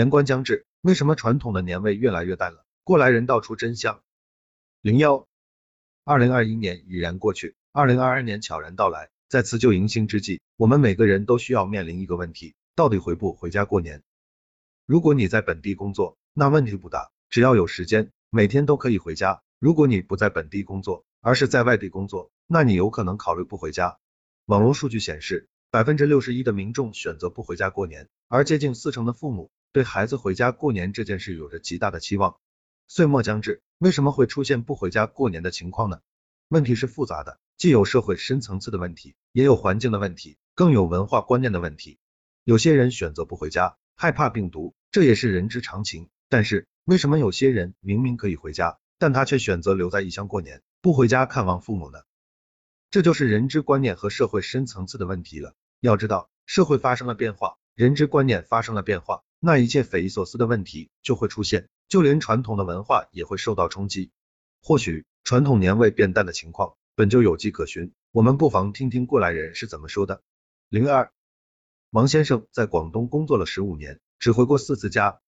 年关将至，为什么传统的年味越来越淡了？过来人道出真相。零幺，二零二一年已然过去，二零二二年悄然到来，在辞旧迎新之际，我们每个人都需要面临一个问题：到底回不回家过年？如果你在本地工作，那问题不大，只要有时间，每天都可以回家。如果你不在本地工作，而是在外地工作，那你有可能考虑不回家。网络数据显示，百分之六十一的民众选择不回家过年，而接近四成的父母对孩子回家过年这件事有着极大的期望。岁末将至，为什么会出现不回家过年的情况呢？问题是复杂的，既有社会深层次的问题，也有环境的问题，更有文化观念的问题。有些人选择不回家，害怕病毒，这也是人之常情。但是，为什么有些人明明可以回家？但他却选择留在异乡过年，不回家看望父母呢？这就是人之观念和社会深层次的问题了。要知道，社会发生了变化，人之观念发生了变化，那一切匪夷所思的问题就会出现，就连传统的文化也会受到冲击。或许传统年味变淡的情况本就有迹可循，我们不妨听听过来人是怎么说的。零二，王先生在广东工作了十五年，只回过四次家。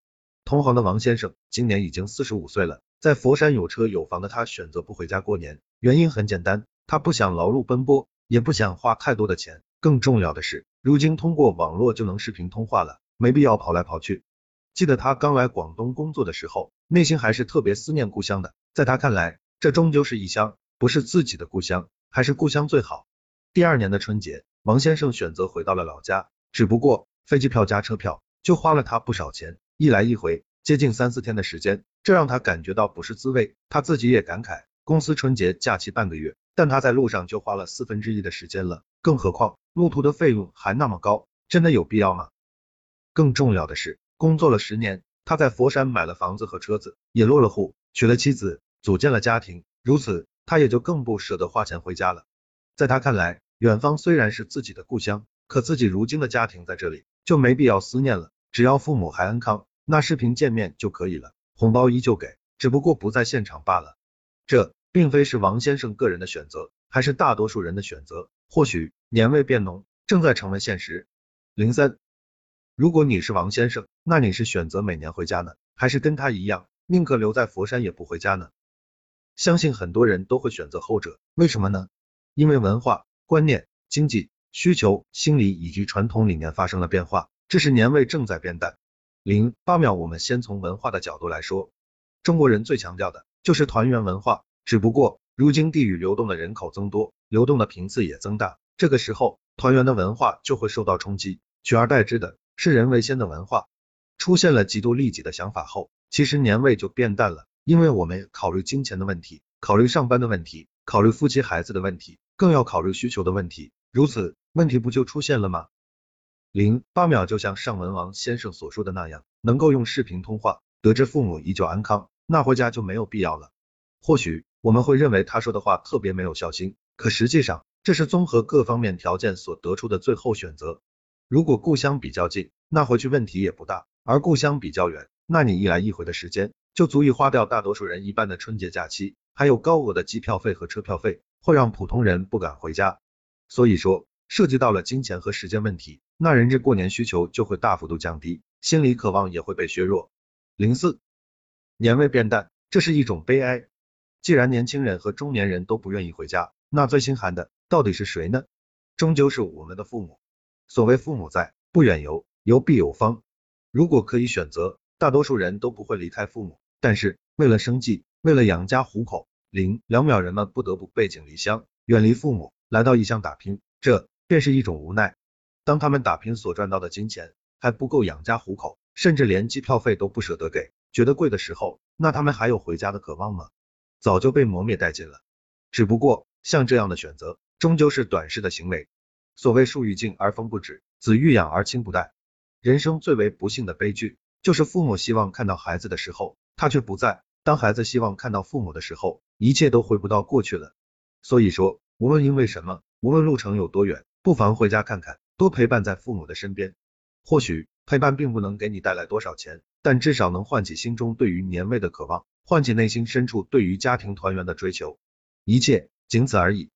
同行的王先生今年已经四十五岁了。在佛山有车有房的他选择不回家过年，原因很简单，他不想劳碌奔波，也不想花太多的钱。更重要的是，如今通过网络就能视频通话了，没必要跑来跑去。记得他刚来广东工作的时候，内心还是特别思念故乡的。在他看来，这终究是异乡，不是自己的故乡，还是故乡最好。第二年的春节，王先生选择回到了老家，只不过飞机票加车票就花了他不少钱，一来一回。接近三四天的时间，这让他感觉到不是滋味。他自己也感慨，公司春节假期半个月，但他在路上就花了四分之一的时间了。更何况路途的费用还那么高，真的有必要吗？更重要的是，工作了十年，他在佛山买了房子和车子，也落了户，娶了妻子，组建了家庭。如此，他也就更不舍得花钱回家了。在他看来，远方虽然是自己的故乡，可自己如今的家庭在这里，就没必要思念了。只要父母还安康。那视频见面就可以了，红包依旧给，只不过不在现场罢了。这并非是王先生个人的选择，还是大多数人的选择。或许年味变浓，正在成为现实。零三，如果你是王先生，那你是选择每年回家呢，还是跟他一样，宁可留在佛山也不回家呢？相信很多人都会选择后者，为什么呢？因为文化观念、经济需求、心理以及传统理念发生了变化，这是年味正在变淡。零八秒，我们先从文化的角度来说，中国人最强调的就是团圆文化。只不过如今地域流动的人口增多，流动的频次也增大，这个时候团圆的文化就会受到冲击，取而代之的是人为先的文化。出现了极度利己的想法后，其实年味就变淡了，因为我们考虑金钱的问题，考虑上班的问题，考虑夫妻孩子的问题，更要考虑需求的问题，如此问题不就出现了吗？零八秒，就像尚文王先生所说的那样，能够用视频通话，得知父母依旧安康，那回家就没有必要了。或许我们会认为他说的话特别没有孝心，可实际上这是综合各方面条件所得出的最后选择。如果故乡比较近，那回去问题也不大；而故乡比较远，那你一来一回的时间就足以花掉大多数人一半的春节假期，还有高额的机票费和车票费，会让普通人不敢回家。所以说，涉及到了金钱和时间问题。那人之过年需求就会大幅度降低，心理渴望也会被削弱。零四，年味变淡，这是一种悲哀。既然年轻人和中年人都不愿意回家，那最心寒的到底是谁呢？终究是我们的父母。所谓父母在，不远游，游必有方。如果可以选择，大多数人都不会离开父母，但是为了生计，为了养家糊口，零两秒人们不得不背井离乡，远离父母，来到异乡打拼，这便是一种无奈。当他们打拼所赚到的金钱还不够养家糊口，甚至连机票费都不舍得给，觉得贵的时候，那他们还有回家的渴望吗？早就被磨灭殆尽了。只不过像这样的选择，终究是短视的行为。所谓树欲静而风不止，子欲养而亲不待。人生最为不幸的悲剧，就是父母希望看到孩子的时候，他却不在；当孩子希望看到父母的时候，一切都回不到过去了。所以说，无论因为什么，无论路程有多远，不妨回家看看。多陪伴在父母的身边，或许陪伴并不能给你带来多少钱，但至少能唤起心中对于年味的渴望，唤起内心深处对于家庭团圆的追求，一切仅此而已。